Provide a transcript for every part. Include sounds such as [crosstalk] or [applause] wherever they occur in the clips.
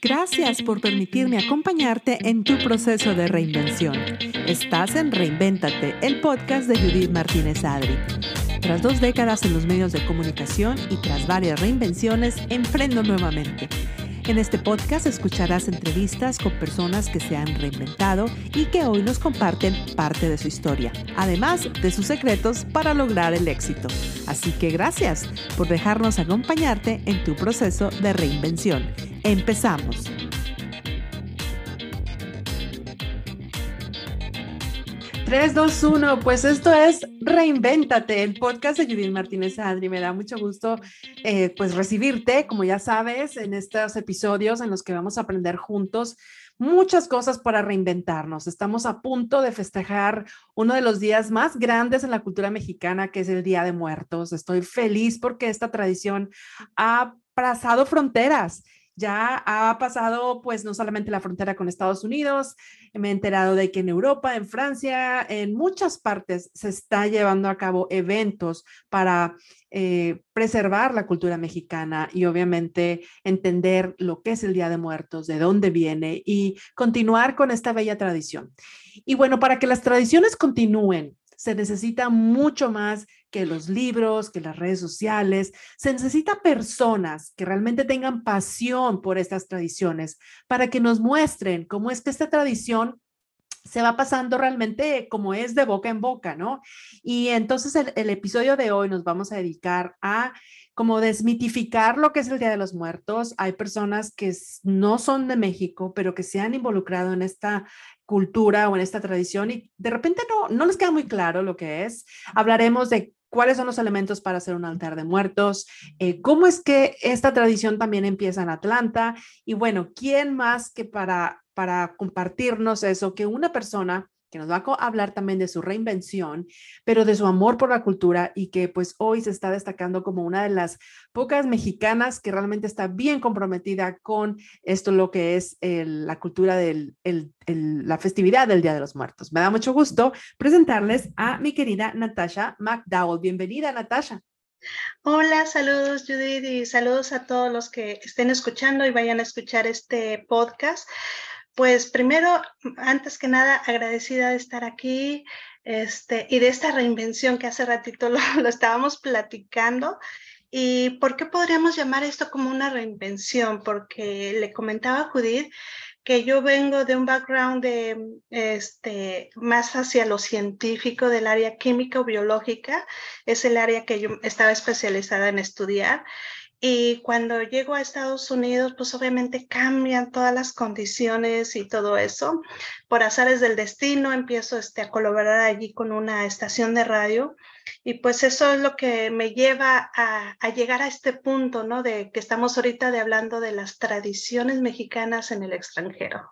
Gracias por permitirme acompañarte en tu proceso de reinvención. Estás en Reinvéntate, el podcast de Judith Martínez Adri. Tras dos décadas en los medios de comunicación y tras varias reinvenciones, emprendo nuevamente. En este podcast escucharás entrevistas con personas que se han reinventado y que hoy nos comparten parte de su historia, además de sus secretos para lograr el éxito. Así que gracias por dejarnos acompañarte en tu proceso de reinvención. Empezamos. 3, 2, 1, pues esto es Reinvéntate, el podcast de Judith Martínez Adri. Me da mucho gusto eh, pues recibirte, como ya sabes, en estos episodios en los que vamos a aprender juntos muchas cosas para reinventarnos. Estamos a punto de festejar uno de los días más grandes en la cultura mexicana, que es el Día de Muertos. Estoy feliz porque esta tradición ha pasado fronteras ya ha pasado pues no solamente la frontera con Estados Unidos, me he enterado de que en Europa, en Francia, en muchas partes se está llevando a cabo eventos para eh, preservar la cultura mexicana y obviamente entender lo que es el Día de Muertos, de dónde viene y continuar con esta bella tradición. Y bueno, para que las tradiciones continúen, se necesita mucho más que los libros, que las redes sociales. Se necesita personas que realmente tengan pasión por estas tradiciones para que nos muestren cómo es que esta tradición se va pasando realmente como es de boca en boca, ¿no? Y entonces el, episodio de hoy nos vamos a dedicar a como desmitificar lo que es el Día de los Muertos. Hay personas que no son de México, pero que se han involucrado en esta cultura o en esta tradición y de repente no, no les queda muy claro lo que es. Hablaremos de cuáles son los elementos para hacer un altar de muertos, eh, cómo es que esta tradición también empieza en Atlanta y bueno, ¿quién más que para, para compartirnos eso que una persona que nos va a hablar también de su reinvención, pero de su amor por la cultura y que pues hoy se está destacando como una de las pocas mexicanas que realmente está bien comprometida con esto, lo que es la cultura de la festividad del Día de los Muertos. Me da mucho gusto presentarles a mi querida Natasha McDowell. Bienvenida, Natasha. Hola, saludos Judith y saludos a todos los que estén escuchando y vayan a escuchar este podcast. Pues primero, antes que nada, agradecida de estar aquí este, y de esta reinvención que hace ratito [laughs] lo, estábamos platicando. ¿Y por qué podríamos llamar esto como una reinvención? Porque le comentaba a Judith que yo vengo de un background de este más hacia lo científico del área química o biológica, es el área que yo estaba especializada en estudiar y cuando llego a Estados Unidos, pues obviamente cambian todas las condiciones y todo eso. Por azares del destino, empiezo este, a colaborar allí con una estación de radio y pues eso es lo que me lleva a, a, llegar a este punto, ¿no? De que estamos ahorita de hablando de las tradiciones mexicanas en el extranjero.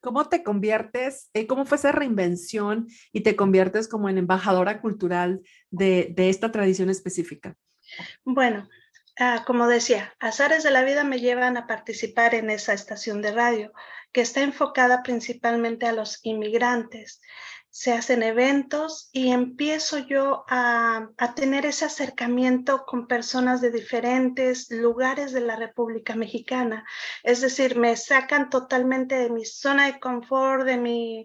¿Cómo te conviertes, eh, cómo fue esa reinvención y te conviertes como en embajadora cultural de, de esta tradición específica? Bueno, Ah, como decía, azares de la vida me llevan a participar en esa estación de radio que está enfocada principalmente a los inmigrantes se hacen eventos y empiezo yo a, tener ese acercamiento con personas de diferentes lugares de la República Mexicana. Es decir, me sacan totalmente de mi zona de confort, de mi,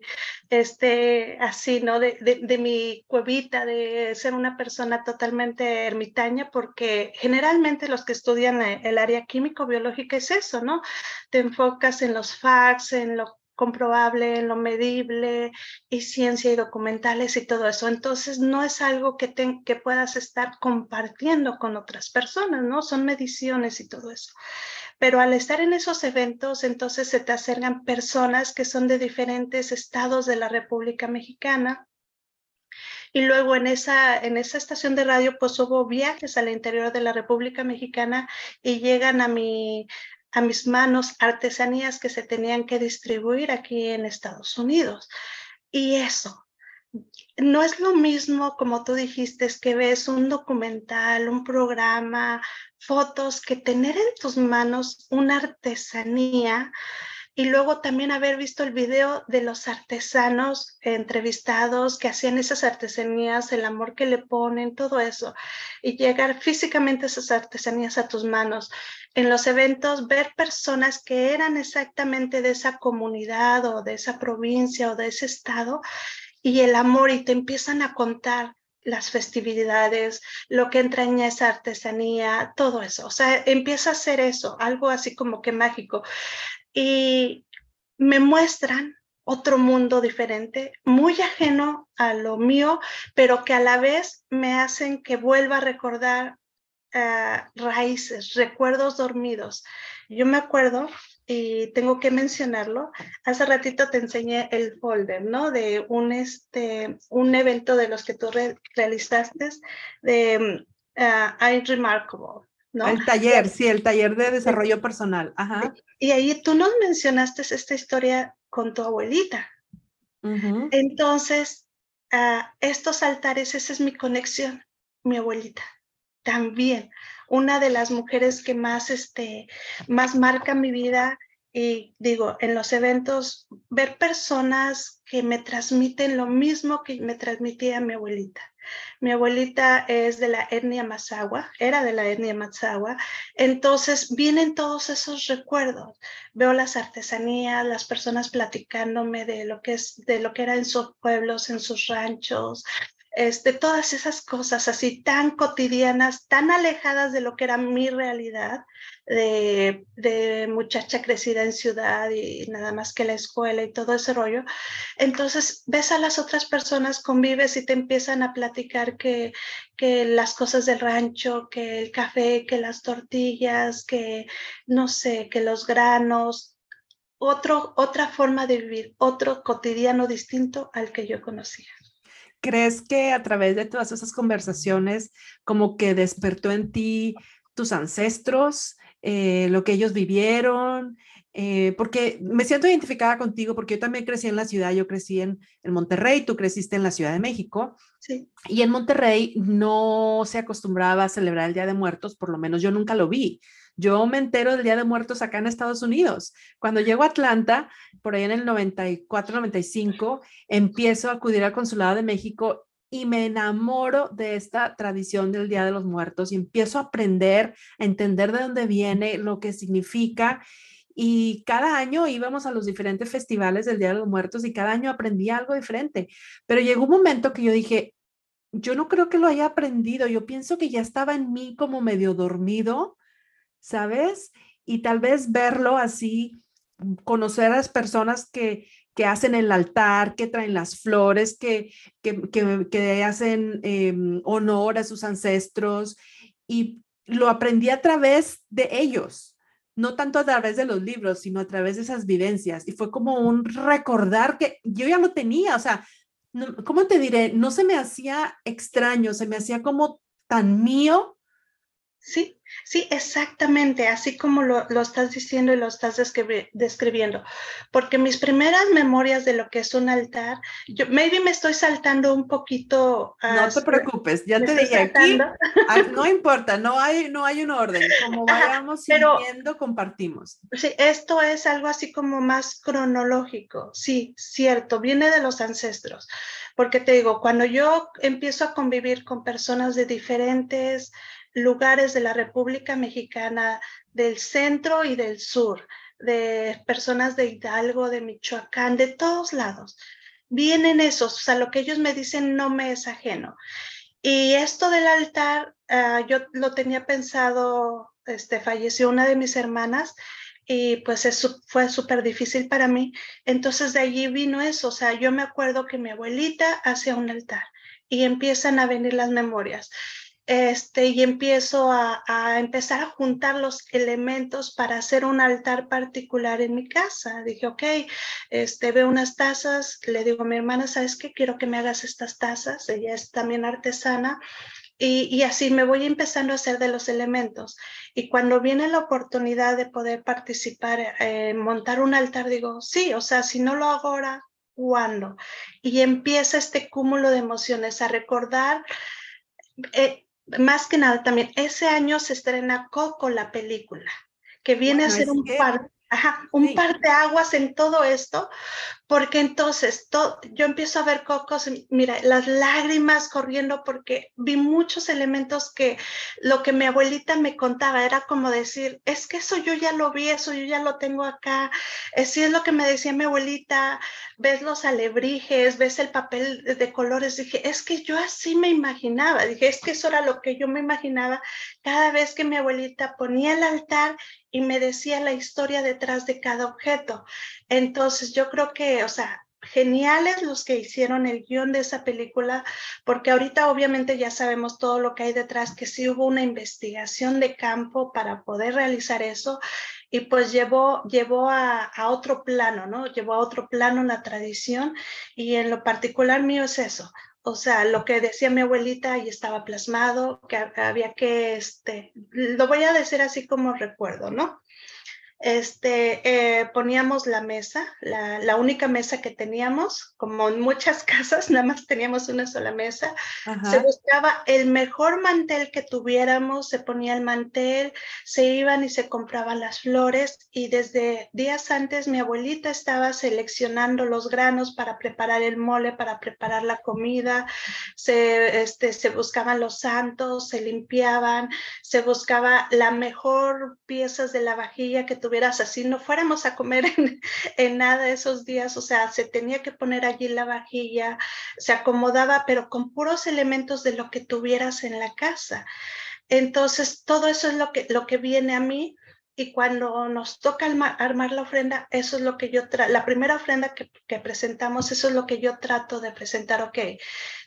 este, así, ¿no? De, de mi cuevita, de ser una persona totalmente ermitaña, porque generalmente los que estudian el área químico-biológica es eso, ¿no? Te enfocas en los facts, en lo comprobable, en lo medible y ciencia y documentales y todo eso. Entonces, no es algo que, que puedas estar compartiendo con otras personas, ¿no? Son mediciones y todo eso. Pero al estar en esos eventos, entonces se te acercan personas que son de diferentes estados de la República Mexicana. Y luego en esa, en esa estación de radio, pues hubo viajes al interior de la República Mexicana y llegan a mi, a mis manos artesanías que se tenían que distribuir aquí en Estados Unidos. Y eso, no es lo mismo como tú dijiste, es que ves un documental, un programa, fotos, que tener en tus manos una artesanía y luego también haber visto el video de los artesanos entrevistados que hacían esas artesanías, el amor que le ponen, todo eso, y llegar físicamente esas artesanías a tus manos. En los eventos, ver personas que eran exactamente de esa comunidad o de esa provincia o de ese estado y el amor y te empiezan a contar las festividades, lo que entraña esa artesanía, todo eso. O sea, empieza a ser eso, algo así como que mágico y me muestran otro mundo diferente, muy ajeno a lo mío, pero que a la vez me hacen que vuelva a recordar eh, raíces, recuerdos dormidos. Yo me acuerdo, y tengo que mencionarlo, hace ratito te enseñé el folder, ¿no? De un, este, un evento de los que tú realizaste de uh, I'm Remarkable. El taller, sí, el taller de desarrollo personal. Ajá. Y ahí tú nos mencionaste esta historia con tu abuelita. Entonces, estos altares, esa es mi conexión, mi abuelita. También, una de las mujeres que más, este, más marca mi vida y digo, en los eventos, ver personas que me transmiten lo mismo que me transmitía mi abuelita. Mi abuelita es de la etnia Mazahua, era de la etnia Mazahua, entonces vienen todos esos recuerdos. Veo las artesanías, las personas platicándome de lo que es, de lo que era en sus pueblos, en sus ranchos, este, todas esas cosas así tan cotidianas, tan alejadas de lo que era mi realidad de, de, muchacha crecida en ciudad y nada más que la escuela y todo ese rollo. Entonces ves a las otras personas, convives y te empiezan a platicar que, que las cosas del rancho, que el café, que las tortillas, que no sé, que los granos, otro, otra forma de vivir, otro cotidiano distinto al que yo conocía. ¿Crees que a través de todas esas conversaciones como que despertó en ti tus ancestros, eh, lo que ellos vivieron? Eh, porque me siento identificada contigo porque yo también crecí en la ciudad, yo crecí en, en Monterrey, tú creciste en la Ciudad de México. Sí. Y en Monterrey no se acostumbraba a celebrar el Día de Muertos, por lo menos yo nunca lo vi. Yo me entero del Día de Muertos acá en Estados Unidos. Cuando llego a Atlanta, por ahí en el 94, 95, empiezo a acudir al Consulado de México y me enamoro de esta tradición del Día de los Muertos y empiezo a aprender, a entender de dónde viene, lo que significa. Y cada año íbamos a los diferentes festivales del Día de los Muertos y cada año aprendía algo diferente. Pero llegó un momento que yo dije, yo no creo que lo haya aprendido, yo pienso que ya estaba en mí como medio dormido ¿sabes? Y tal vez verlo así, mm, conocer a las personas que, que hacen el altar, que traen las flores, que, que, que, hacen em, honor a sus ancestros. Y lo aprendí a través de ellos, no tanto a través de los libros, sino a través de esas vivencias. Y fue como un recordar que yo ya lo tenía, o sea, ¿cómo te diré? No se me hacía extraño, se me hacía como tan mío Sí, sí, exactamente, así como lo, estás diciendo y lo estás describiendo. Porque mis primeras memorias de lo que es un altar, yo maybe me estoy saltando un poquito. no te preocupes, ya te dije aquí, no importa, no hay, no hay un orden, como vayamos sintiendo, compartimos. Sí, esto es algo así como más cronológico, sí, cierto, viene de los ancestros. Porque te digo, cuando yo empiezo a convivir con personas de diferentes lugares de la República Mexicana, del centro y del sur, de personas de Hidalgo, de Michoacán, de todos lados. Vienen esos, o sea, lo que ellos me dicen no me es ajeno. Y esto del altar, ah, yo lo tenía pensado, este, falleció una de mis hermanas y pues eso fue súper difícil para mí. Entonces de allí vino eso, o sea, yo me acuerdo que mi abuelita hacía un altar y empiezan a venir las memorias este, y empiezo a, empezar a juntar los elementos para hacer un altar particular en mi casa. Dije, ok, este, veo unas tazas, le digo a mi hermana, ¿sabes qué? Quiero que me hagas estas tazas, ella es también artesana. Y, así me voy empezando a hacer de los elementos. Y cuando viene la oportunidad de poder participar, en montar un altar, digo, sí, o sea, si no lo hago ahora, ¿cuándo? Y empieza este cúmulo de emociones a recordar eh, más que nada también, ese año se estrena Coco, la película, que viene a ser un Ajá, un par de aguas en todo esto, porque entonces yo empiezo a ver cocos, mira, las lágrimas corriendo porque vi muchos elementos que lo que mi abuelita me contaba era como decir, es que eso yo ya lo vi, eso yo ya lo tengo acá, así es lo que me decía mi abuelita, ves los alebrijes, ves el papel de colores, dije, es que yo así me imaginaba, dije, es que eso era lo que yo me imaginaba cada vez que mi abuelita ponía el altar y me decía la historia detrás de cada objeto. Entonces yo creo que, o sea, geniales los que hicieron el guion de esa película, porque ahorita obviamente ya sabemos todo lo que hay detrás, que sí hubo una investigación de campo para poder realizar eso y pues llevó, llevó a, a otro plano, ¿no? Llevó a otro plano la tradición y en lo particular mío es eso, o sea, lo que decía mi abuelita y estaba plasmado, que había que, este, lo voy a decir así como recuerdo, ¿no? Este, eh, poníamos la mesa, la, única mesa que teníamos, como en muchas [laughs] casas, nada más teníamos una sola mesa. Se buscaba el mejor mantel que tuviéramos, se ponía el mantel, se iban y se compraban las flores y desde días antes mi abuelita estaba seleccionando los granos para preparar el mole, para preparar la comida, se, este, se buscaban los santos, se limpiaban, se buscaba la mejor piezas de la vajilla que así, no fuéramos a comer [laughs] en, nada esos días, o sea, se tenía que poner allí la vajilla, se acomodaba, pero con puros elementos de lo que tuvieras en la casa. Entonces, todo eso es lo que, lo que viene a mí y cuando nos toca armar, la ofrenda, eso es lo que yo, la primera ofrenda que, que, presentamos, eso es lo que yo trato de presentar, ok,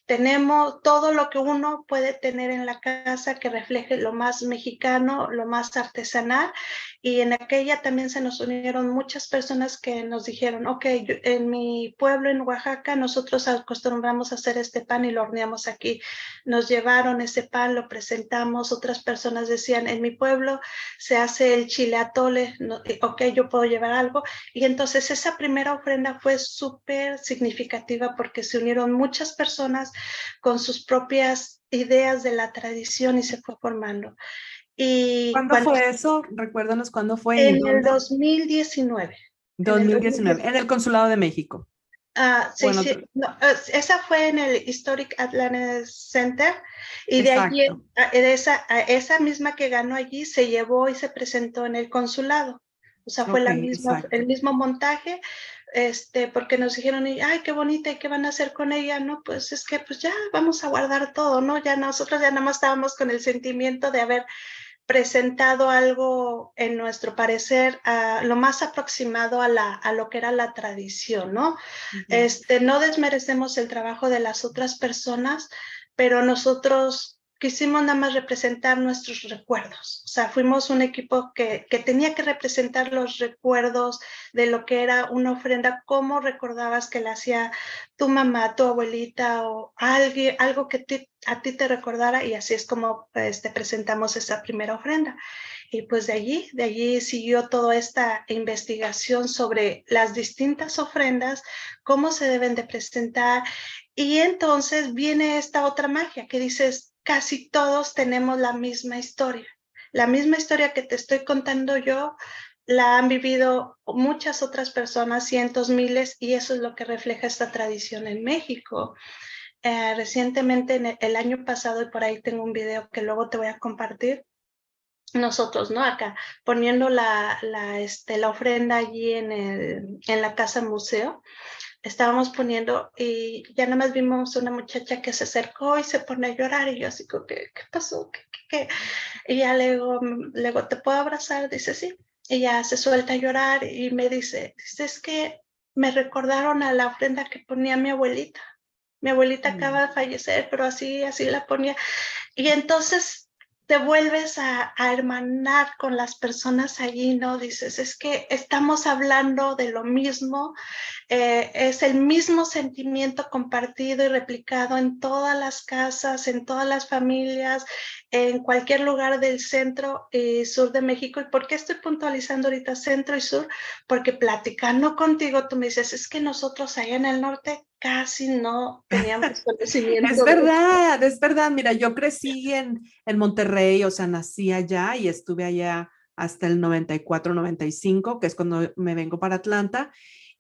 tenemos todo lo que uno puede tener en la casa que refleje lo más mexicano, lo más artesanal. Y en aquella también se nos unieron muchas personas que nos dijeron, ok, en mi pueblo, en Oaxaca, nosotros acostumbramos a hacer este pan y lo horneamos aquí. Nos llevaron ese pan, lo presentamos. Otras personas decían, en mi pueblo se hace el chile atole, ok, yo puedo llevar algo. Y entonces esa primera ofrenda fue súper significativa porque se unieron muchas personas con sus propias ideas de la tradición y se fue formando. Y ¿Cuándo fue eso? Recuérdanos cuándo fue. En el 2019. 2019, en el, Consulado de México. Ah, sí, sí. esa fue en el Historic Atlantis Center y de allí, ah, esa, esa misma que ganó allí se llevó y se presentó en el consulado. O sea, fue la misma, el mismo montaje, este, porque nos dijeron, ay, qué bonita, ¿y qué van a hacer con ella? No, pues es que pues ya vamos a guardar todo, ¿no? Ya nosotros ya nada más estábamos con el sentimiento de haber presentado algo, en nuestro parecer, a lo más aproximado a, la, a lo que era la tradición, ¿no? este, no desmerecemos el trabajo de las otras personas, pero nosotros quisimos nada más representar nuestros recuerdos. O sea, fuimos un equipo que, que, tenía que representar los recuerdos de lo que era una ofrenda, cómo recordabas que la hacía tu mamá, tu abuelita o alguien, algo que a ti te recordara y así es como pues, te presentamos esa primera ofrenda. Y pues de allí, de allí siguió toda esta investigación sobre las distintas ofrendas, cómo se deben de presentar. Y entonces viene esta otra magia que dices, casi todos tenemos la misma historia. La misma historia que te estoy contando yo, la han vivido muchas otras personas, cientos, miles, y eso es lo que refleja esta tradición en México. Eh, recientemente, en el, año pasado, y por ahí tengo un video que luego te voy a compartir, nosotros, ¿no? Acá, poniendo la, la, este, la ofrenda allí en, el, en la casa museo, estábamos poniendo y ya nada más vimos una muchacha que se acercó y se pone a llorar y yo así como, ¿qué, qué pasó? ¿Qué, qué, Y ya le digo, le digo, ¿te puedo abrazar? Dice, sí. Y ya se suelta a llorar y me dice, dice, es que me recordaron a la ofrenda que ponía mi abuelita. Mi abuelita acaba de fallecer, pero así, así la ponía. Y entonces te vuelves a, hermanar con las personas allí, ¿no? Dices, es que estamos hablando de lo mismo, eh, es el mismo sentimiento compartido y replicado en todas las casas, en todas las familias, en cualquier lugar del centro y sur de México. ¿Y por qué estoy puntualizando ahorita centro y sur? Porque platicando contigo, tú me dices, es que nosotros allá en el norte casi no teníamos [laughs] conocimiento. es verdad, es verdad. Mira, yo crecí en, en Monterrey, o sea, nací allá y estuve allá hasta el 94, 95, que es cuando me vengo para Atlanta.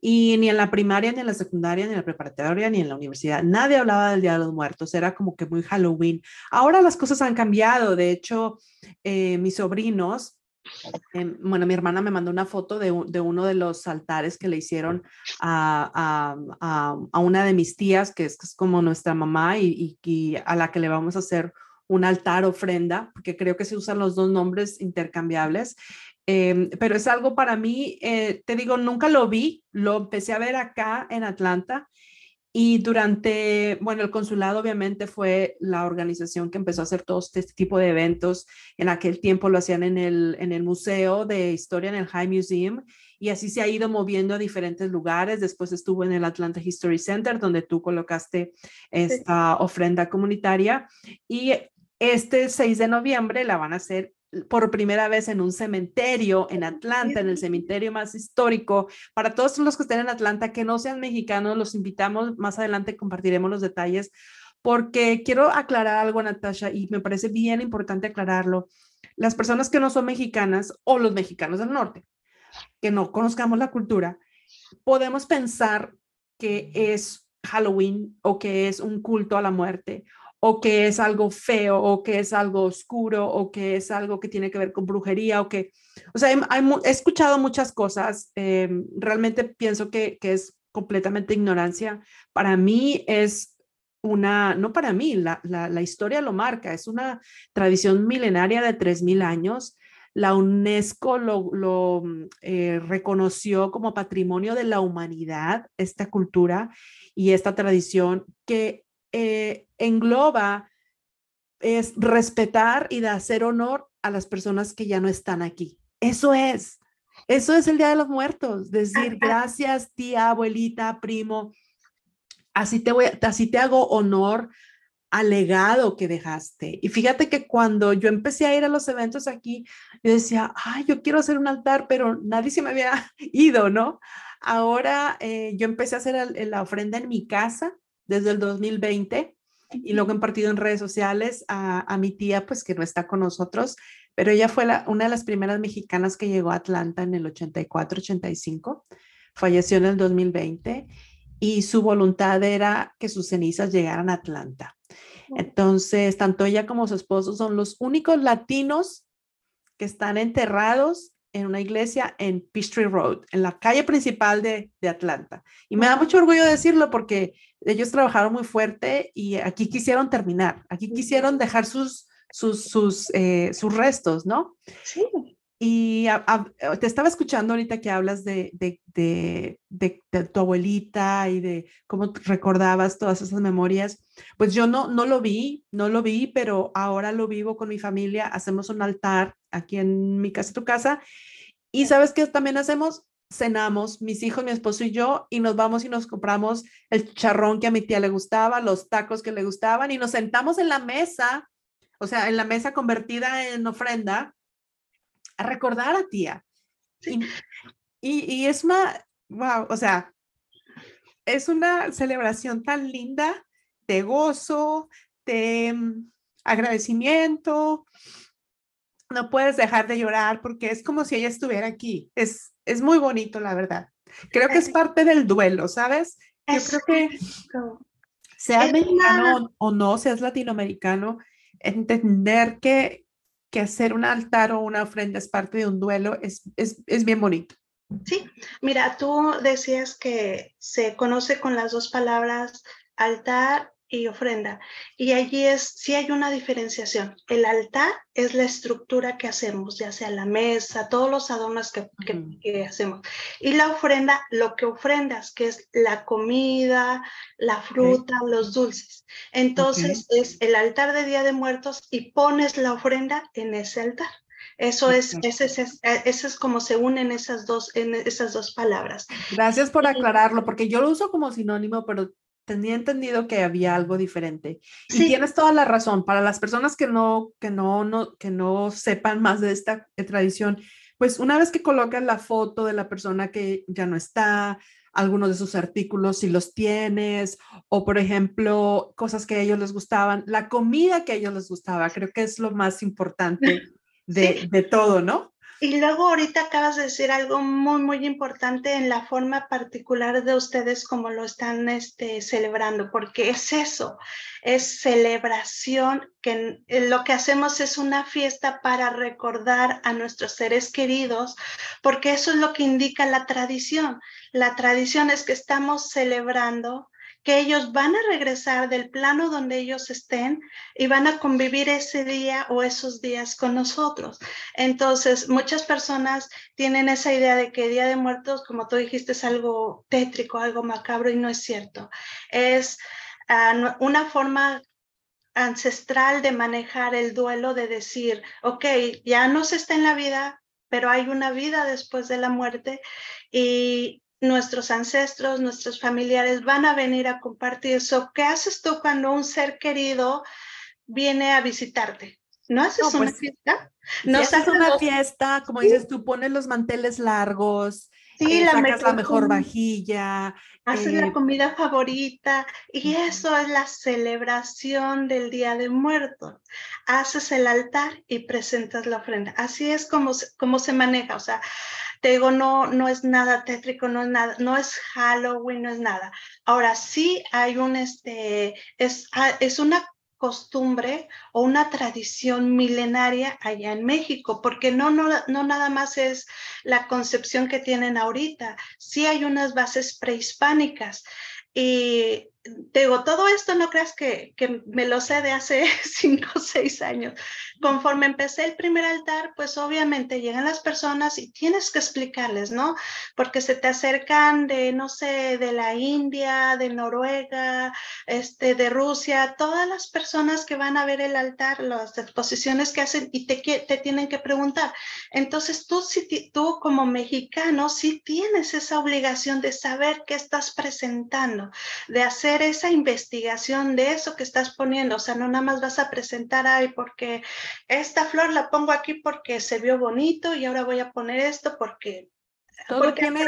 Y ni en la primaria, ni en la secundaria, ni en la preparatoria, ni en la universidad, nadie hablaba del Día de los Muertos, era como que muy Halloween. Ahora las cosas han cambiado, de hecho, eh, mis sobrinos, em, bueno, mi hermana me mandó una foto de, uno de los altares que le hicieron a, una de mis tías, que es, como nuestra mamá y, y, a la que le vamos a hacer un altar ofrenda, porque creo que se usan los dos nombres intercambiables. Em, pero es algo para mí, eh, te digo, nunca lo vi, lo empecé a ver acá en Atlanta y durante, bueno, el consulado obviamente fue la organización que empezó a hacer todo este tipo de eventos. En aquel tiempo lo hacían en el, en el Museo de Historia, en el High Museum, y así se ha ido moviendo a diferentes lugares. Después estuvo en el Atlanta History Center, donde tú colocaste esta ofrenda comunitaria. Y este 6 de noviembre la van a hacer por primera vez en un cementerio en Atlanta, en el cementerio más histórico. Para todos los que estén en Atlanta, que no sean mexicanos, los invitamos. Más adelante compartiremos los detalles porque quiero aclarar algo, Natasha, y me parece bien importante aclararlo. Las personas que no son mexicanas o los mexicanos del norte, que no conozcamos la cultura, podemos pensar que es Halloween o que es un culto a la muerte o que es algo feo, o que es algo oscuro, o que es algo que tiene que ver con brujería, o que, o sea, he, escuchado muchas cosas, em, realmente pienso que, que, es completamente ignorancia. Para mí es una, no para mí, la, la, historia lo marca, es una tradición milenaria de 3.000 años. La UNESCO lo, lo eh, reconoció como patrimonio de la humanidad, esta cultura y esta tradición que eh, engloba es respetar y de hacer honor a las personas que ya no están aquí. Eso es, eso es el Día de los Muertos, decir gracias tía, abuelita, primo, así te voy, así te hago honor al legado que dejaste. Y fíjate que cuando yo empecé a ir a los eventos aquí, yo decía, ay, yo quiero hacer un altar, pero nadie se me había [laughs] ido, ¿no? Ahora eh, yo empecé a hacer la ofrenda en mi casa desde el 2020 y luego he compartido en redes sociales a, mi tía, pues que no está con nosotros, pero ella fue una de las primeras mexicanas que llegó a Atlanta en el 84-85, falleció en el 2020 y su voluntad era que sus cenizas llegaran a Atlanta. Entonces, tanto ella como su esposo son los únicos latinos que están enterrados en una iglesia en Peachtree Road, en la calle principal de, de Atlanta. Y me da mucho orgullo decirlo porque ellos trabajaron muy fuerte y aquí quisieron terminar, aquí quisieron dejar sus, sus, sus, eh, sus restos, ¿no? Sí. Y te estaba escuchando ahorita que hablas de, de, de, de, tu abuelita y de cómo recordabas todas esas memorias. Pues yo no, no lo vi, no lo vi, pero ahora lo vivo con mi familia. Hacemos un altar aquí en mi casa, tu casa. Y sabes qué también hacemos? cenamos, mis hijos, mi esposo y yo, y nos vamos y nos compramos el charrón que a mi tía le gustaba, los tacos que le gustaban, y nos sentamos en la mesa, o sea, en la mesa convertida en ofrenda, a recordar a tía. Y, y, es una, wow, o sea, es una celebración tan linda de gozo, de mm, agradecimiento. No puedes dejar de llorar porque es como si ella estuviera aquí. Es, es muy bonito, la verdad. Creo que es parte del duelo, ¿sabes? Yo creo que seas mexicano o no, seas latinoamericano, entender que, que hacer un altar o una ofrenda es parte de un duelo es, es, es bien bonito. Sí, mira, tú decías que se conoce con las dos palabras altar y ofrenda. Y allí es, sí hay una diferenciación. El altar es la estructura que hacemos, ya sea la mesa, todos los adornos que, que, hacemos. Y la ofrenda, lo que ofrendas, que es la comida, la fruta, los dulces. Entonces es el altar de Día de Muertos y pones la ofrenda en ese altar. Eso es, ese es, ese es como se unen esas dos, en esas dos palabras. Gracias por aclararlo, porque yo lo uso como sinónimo, pero tenía entendido que había algo diferente. Y tienes toda la razón. Para las personas que no, que no, no, que no sepan más de esta eh, tradición, pues una vez que colocas la foto de la persona que ya no está, algunos de sus artículos si los tienes, o por ejemplo, cosas que a ellos les gustaban, la comida que a ellos les gustaba, creo que es lo más importante [laughs] de, de todo, ¿no? Y luego ahorita acabas de decir algo muy, muy importante en la forma particular de ustedes como lo están este, celebrando, porque es eso, es celebración, que lo que hacemos es una fiesta para recordar a nuestros seres queridos, porque eso es lo que indica la tradición. La tradición es que estamos celebrando que ellos van a regresar del plano donde ellos estén y van a convivir ese día o esos días con nosotros. Entonces, muchas personas tienen esa idea de que Día de Muertos, como tú dijiste, es algo tétrico, algo macabro y no es cierto. Es uh, una forma ancestral de manejar el duelo, de decir, ok, ya no se está en la vida, pero hay una vida después de la muerte y nuestros ancestros, nuestros familiares van a venir a compartir eso. ¿Qué haces tú cuando un ser querido viene a visitarte? ¿No haces una pues, fiesta? ¿No haces una fiesta? Como dices tú, pones los manteles largos, sí, eh, la sacas la mejor vajilla. Haces la eh, comida favorita y eso es la celebración del Día de Muertos. Haces el altar y presentas la ofrenda. Así es como, como se maneja. O sea, te digo, no, no es nada tétrico, no es nada, no es Halloween, no es nada. Ahora sí hay un, este, es, ah, es una costumbre o una tradición milenaria allá en México, porque no, no, no nada más es la concepción que tienen ahorita, sí hay unas bases prehispánicas. Y te digo, todo esto no creas que, que, me lo sé de hace [laughs] cinco o seis años. Conforme empecé el primer altar, pues obviamente llegan las personas y tienes que explicarles, ¿no? Porque se te acercan de, no sé, de la India, de Noruega, este, de Rusia, todas las personas que van a ver el altar, las exposiciones que hacen y te, te tienen que preguntar. Entonces tú, si, tú como mexicano, sí tienes esa obligación de saber qué estás presentando, de hacer esa investigación de eso que estás poniendo. O sea, no nada más vas a presentar, ay, porque esta flor la pongo aquí porque se vio bonito y ahora voy a poner esto porque... Todo tiene,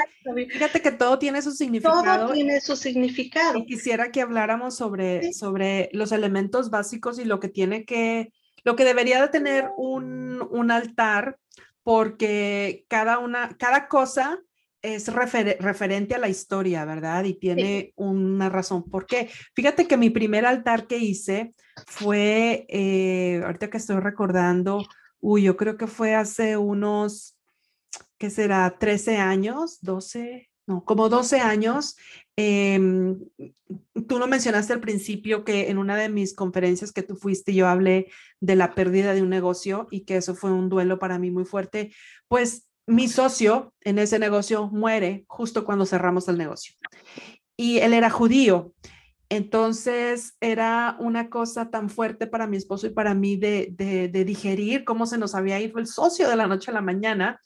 fíjate que todo tiene su significado. Todo tiene su significado. Y quisiera que habláramos sobre, sobre los elementos básicos y lo que tiene que, lo que debería de tener un, un altar, porque cada una, cada cosa es referente a la historia, ¿verdad? Y tiene una razón. ¿Por qué? Fíjate que mi primer altar que hice fue, eh, ahorita que estoy recordando, uy, yo creo que fue hace unos, ¿qué será? 13 años, 12, no, como 12 años. Em, tú lo mencionaste al principio que en una de mis conferencias que tú fuiste, yo hablé de la pérdida de un negocio y que eso fue un duelo para mí muy fuerte. Pues mi socio en ese negocio muere justo cuando cerramos el negocio. Y él era judío. Entonces era una cosa tan fuerte para mi esposo y para mí de, digerir cómo se nos había ido el socio de la noche a la mañana.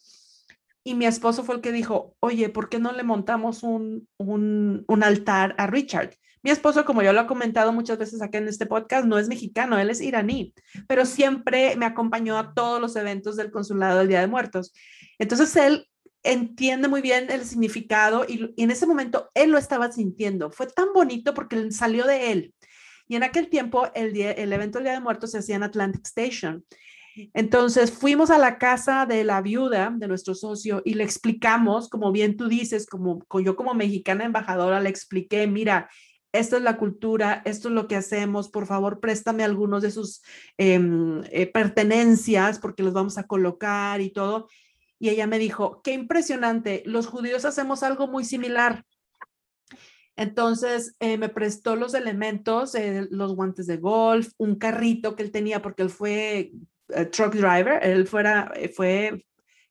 Y mi esposo fue el que dijo, oye, ¿por qué no le montamos un, un, un altar a Richard? Mi esposo, como yo lo he comentado muchas veces aquí en este podcast, no es mexicano, él es iraní, pero siempre me acompañó a todos los eventos del consulado del Día de Muertos. Entonces él entiende muy bien el significado y, en ese momento él lo estaba sintiendo. Fue tan bonito porque salió de él. Y en aquel tiempo el, el evento del Día de Muertos se hacía en Atlantic Station. Entonces fuimos a la casa de la viuda de nuestro socio y le explicamos, como bien tú dices, como yo como mexicana embajadora le expliqué, mira, esto es la cultura, esto es lo que hacemos, por favor, préstame algunos de sus em, eh, pertenencias porque los vamos a colocar y todo. Y ella me dijo, qué impresionante, los judíos hacemos algo muy similar. Entonces eh, me prestó los elementos, eh, los guantes de golf, un carrito que él tenía porque él fue truck driver, él fuera, fue,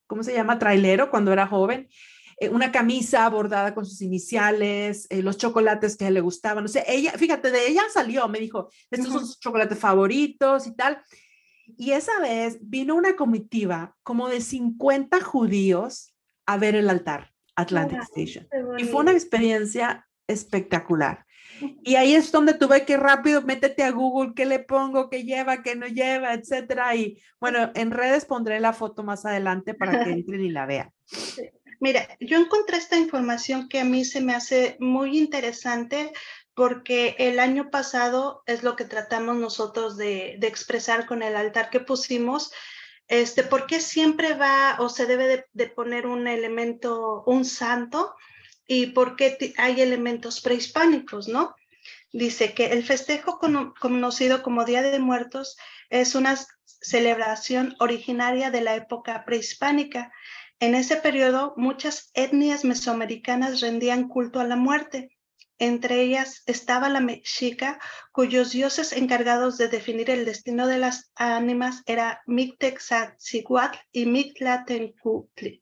¿cómo se llama? Trailero cuando era joven. Eh, una camisa bordada con sus iniciales, eh, los chocolates que le gustaban. O sea, ella, fíjate, de ella salió, me dijo, estos son sus chocolates favoritos y tal. Y esa vez vino una comitiva como de 50 judíos a ver el altar Atlantic Station. Y fue una experiencia espectacular. Y ahí es donde tuve que rápido, métete a Google, qué le pongo, qué lleva, qué no lleva, etcétera. Y bueno, en redes pondré la foto más adelante para que [laughs] entren y la vean. Mira, yo encontré esta información que a mí se me hace muy interesante porque el año pasado es lo que tratamos nosotros de, expresar con el altar que pusimos. Este, ¿Por qué siempre va o se debe de, poner un elemento, un santo? ¿Y por qué hay elementos prehispánicos, no? Dice que el festejo conocido como Día de Muertos es una celebración originaria de la época prehispánica. En ese periodo, muchas etnias mesoamericanas rendían culto a la muerte. Entre ellas estaba la mexica, cuyos dioses encargados de definir el destino de las ánimas era Mictexatziguatl y Mictlatencutli.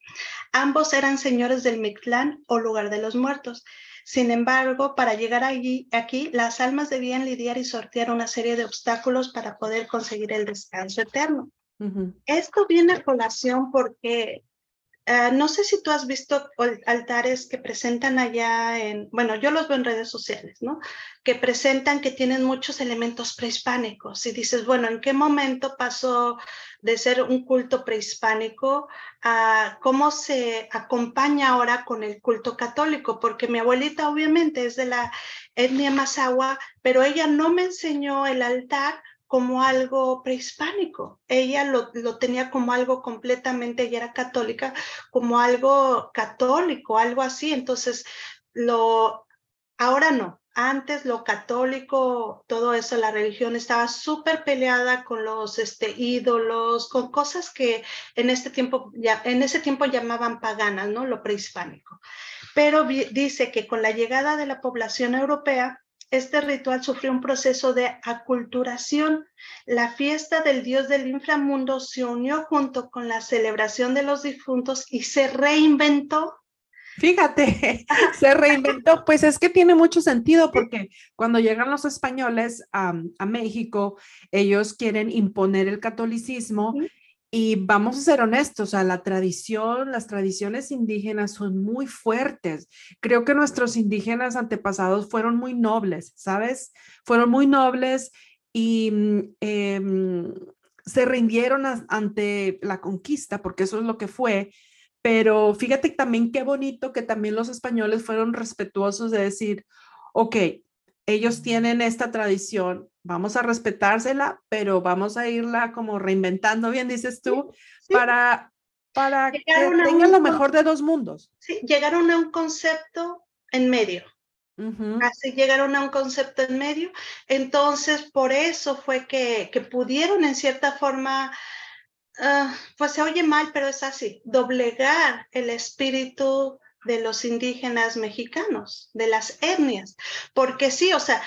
Ambos eran señores del Mictlán o lugar de los muertos. Sin embargo, para llegar allí, aquí, las almas debían lidiar y sortear una serie de obstáculos para poder conseguir el descanso eterno. Esto viene a colación porque Ah, no sé si tú has visto altares que presentan allá en, bueno, yo los veo en redes sociales, ¿no? Que presentan que tienen muchos elementos prehispánicos y dices, bueno, ¿en qué momento pasó de ser un culto prehispánico a cómo se acompaña ahora con el culto católico? Porque mi abuelita obviamente es de la etnia Mazahua, pero ella no me enseñó el altar como algo prehispánico. Ella lo, tenía como algo completamente, ella era católica, como algo católico, algo así. Entonces, lo, ahora no. Antes lo católico, todo eso, la religión estaba súper peleada con los este, ídolos, con cosas que en este tiempo, ya, en ese tiempo llamaban paganas, ¿no? Lo prehispánico. Pero dice que con la llegada de la población europea, este ritual sufrió un proceso de aculturación. La fiesta del dios del inframundo se unió junto con la celebración de los difuntos y se reinventó. Fíjate, [laughs] se reinventó, pues es que tiene mucho sentido porque cuando llegan los españoles a, México, ellos quieren imponer el catolicismo y vamos a ser honestos, a la tradición, las tradiciones indígenas son muy fuertes. Creo que nuestros indígenas antepasados fueron muy nobles, ¿sabes? Fueron muy nobles y mm, em, se rindieron ante la conquista, porque eso es lo que fue. Pero fíjate también qué bonito que también los españoles fueron respetuosos de decir, ok, ellos tienen esta tradición, vamos a respetársela, pero vamos a irla como reinventando, bien dices tú, para, para que tengan lo mejor de dos mundos. Sí, llegaron a un concepto en medio. Así llegaron a un concepto en medio. Entonces, por eso fue que, que pudieron en cierta forma, ah, pues se oye mal, pero es así, doblegar el espíritu de los indígenas mexicanos, de las etnias, porque sí, o sea,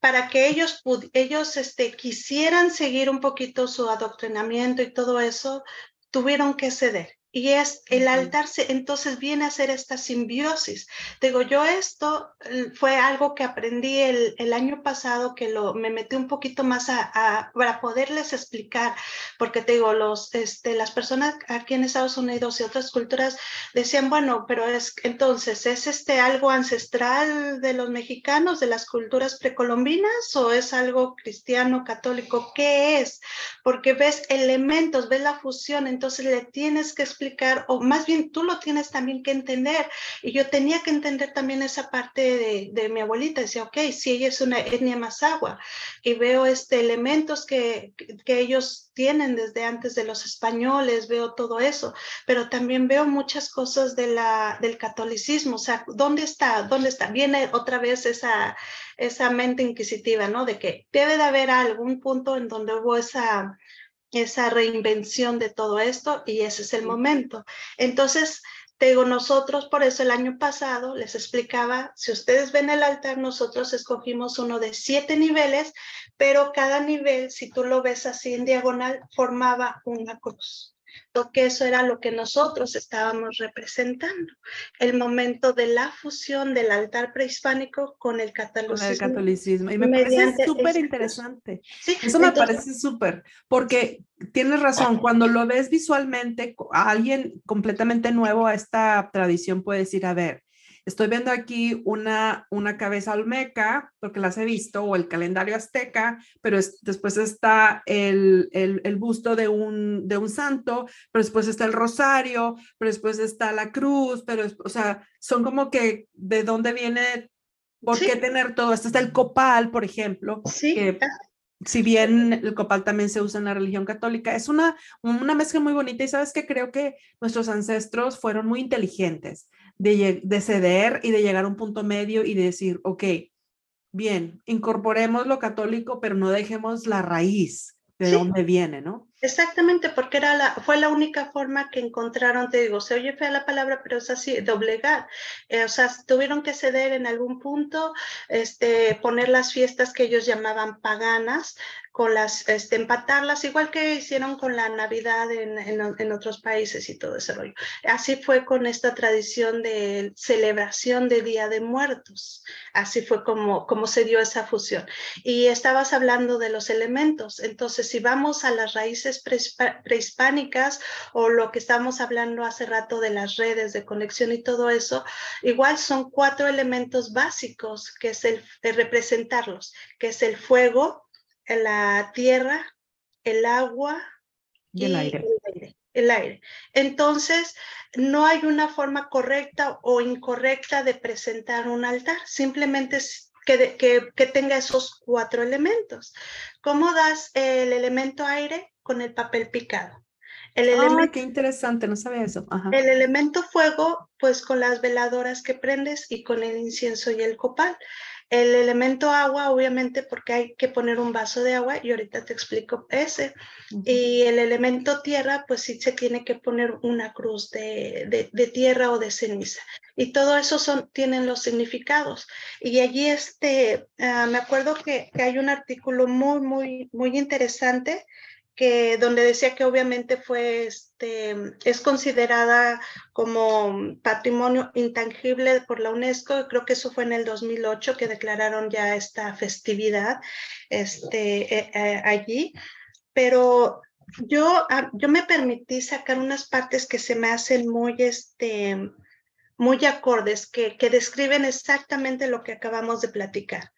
para que ellos, ellos este, quisieran seguir un poquito su adoctrinamiento y todo eso, tuvieron que ceder. Y es el altar, entonces viene a ser esta simbiosis. Digo, yo esto fue algo que aprendí el, el año pasado, que lo, me metí un poquito más a, para poderles explicar, porque te digo, los, este, las personas aquí en Estados Unidos y otras culturas decían, bueno, pero es entonces, ¿es este algo ancestral de los mexicanos, de las culturas precolombinas, o es algo cristiano, católico? ¿Qué es? Porque ves elementos, ves la fusión, entonces le tienes que explicar, o más bien tú lo tienes también que entender. Y yo tenía que entender también esa parte de, de mi abuelita. Decía, ok, si ella es una etnia agua y veo este, elementos que, que ellos tienen desde antes de los españoles, veo todo eso, pero también veo muchas cosas de la, del catolicismo. O sea, ¿dónde está? ¿Dónde está? Viene otra vez esa, esa mente inquisitiva, ¿no? De que debe de haber algún punto en donde hubo esa esa reinvención de todo esto y ese es el momento. Entonces, te digo, nosotros por eso el año pasado les explicaba, si ustedes ven el altar, nosotros escogimos uno de siete niveles, pero cada nivel, si tú lo ves así en diagonal, formaba una cruz que eso era lo que nosotros estábamos representando, el momento de la fusión del altar prehispánico con el catolicismo. el catolicismo. Y me parece súper interesante. Sí, eso me parece súper, porque tienes razón, cuando lo ves visualmente, a alguien completamente nuevo a esta tradición puede decir, a ver, Estoy viendo aquí una, una cabeza olmeca, porque las he visto, o el calendario azteca, pero después está el, el, busto de un, de un santo, pero después está el rosario, pero después está la cruz, pero, o sea, son como que de dónde viene, por qué tener todo esto. Está el copal, por ejemplo, sí. que si bien el copal también se usa en la religión católica, es una, una mezcla muy bonita y sabes que creo que nuestros ancestros fueron muy inteligentes de, de ceder y de llegar a un punto medio y de decir, ok, bien, incorporemos lo católico, pero no dejemos la raíz de dónde viene, ¿no? Exactamente, porque era la, fue la única forma que encontraron, te digo, se oye fea la palabra, pero es así, doblegar. Eh, o sea, tuvieron que ceder en algún punto, este, poner las fiestas que ellos llamaban paganas, con las, este, empatarlas, igual que hicieron con la Navidad en, en, otros países y todo ese rollo. Así fue con esta tradición de celebración de Día de Muertos. Así fue como, como se dio esa fusión. Y estabas hablando de los elementos. Entonces, si vamos a las raíces prehispánicas o lo que estábamos hablando hace rato de las redes de conexión y todo eso, igual son cuatro elementos básicos que es el, el representarlos, que es el fuego, la tierra, el agua y, el, aire. el, aire. Entonces, no hay una forma correcta o incorrecta de presentar un altar, simplemente que, que, que tenga esos cuatro elementos. ¿Cómo das el elemento aire? Con el papel picado. El elemento, qué interesante, no sabía eso. El elemento fuego, pues con las veladoras que prendes y con el incienso y el copal. El elemento agua, obviamente, porque hay que poner un vaso de agua y ahorita te explico ese. Y el elemento tierra, pues sí se tiene que poner una cruz de, de, tierra o de ceniza. Y todo eso son, tienen los significados. Y allí este, ah, me acuerdo que, que hay un artículo muy, muy, muy interesante que donde decía que obviamente fue este es considerada como patrimonio intangible por la UNESCO creo que eso fue en el 2008 que declararon ya esta festividad este eh, eh, allí. Pero yo ah, yo me permití sacar unas partes que se me hacen muy este muy acordes que, que describen exactamente lo que acabamos de platicar.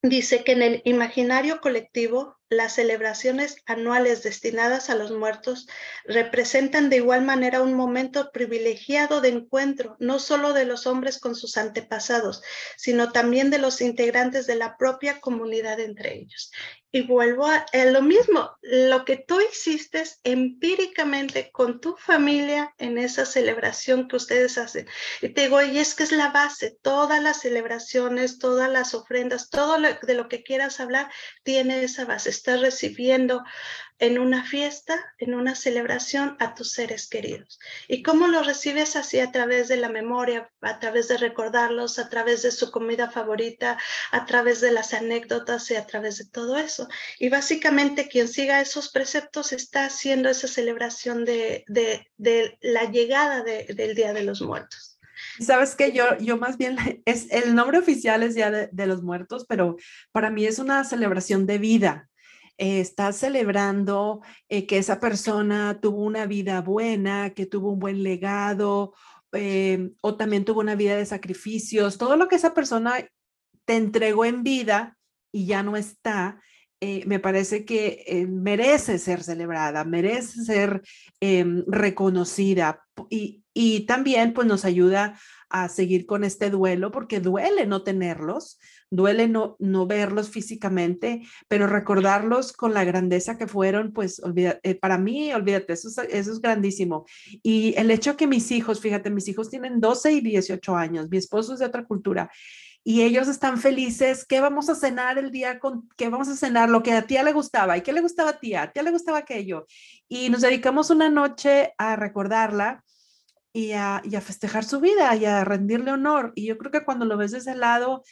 Dice que en el imaginario colectivo las celebraciones anuales destinadas a los muertos representan de igual manera un momento privilegiado de encuentro, no solo de los hombres con sus antepasados, sino también de los integrantes de la propia comunidad entre ellos. Y vuelvo a, lo mismo, lo que tú hiciste empíricamente con tu familia en esa celebración que ustedes hacen. Y te digo, y es que es la base, todas las celebraciones, todas las ofrendas, todo de lo que quieras hablar, tiene esa base estás recibiendo en una fiesta, en una celebración a tus seres queridos. ¿Y cómo lo recibes así a través de la memoria, a través de recordarlos, a través de su comida favorita, a través de las anécdotas y a través de todo eso? Y básicamente quien siga esos preceptos está haciendo esa celebración de, de, la llegada del Día de los Muertos. Sabes que yo, yo más bien, es, el nombre oficial es Día de, de, los Muertos, pero para mí es una celebración de vida. Eh, estás celebrando eh, que esa persona tuvo una vida buena, que tuvo un buen legado, eh, o también tuvo una vida de sacrificios, todo lo que esa persona te entregó en vida y ya no está, me parece que merece ser celebrada, merece ser em, reconocida y, y, también pues nos ayuda a seguir con este duelo porque duele no tenerlos, duele no, no verlos físicamente, pero recordarlos con la grandeza que fueron, pues olvida, eh, para mí, olvídate, eso es, grandísimo. Y el hecho que mis hijos, fíjate, mis hijos tienen 12 y 18 años, mi esposo es de otra cultura. Y ellos están felices. ¿Qué vamos a cenar el día con qué vamos a cenar? Lo que a tía le gustaba. ¿Y qué le gustaba a tía? ¿A tía le gustaba aquello? Y nos dedicamos una noche a recordarla y a, y a festejar su vida y a rendirle honor. Y yo creo que cuando lo ves de ese lado,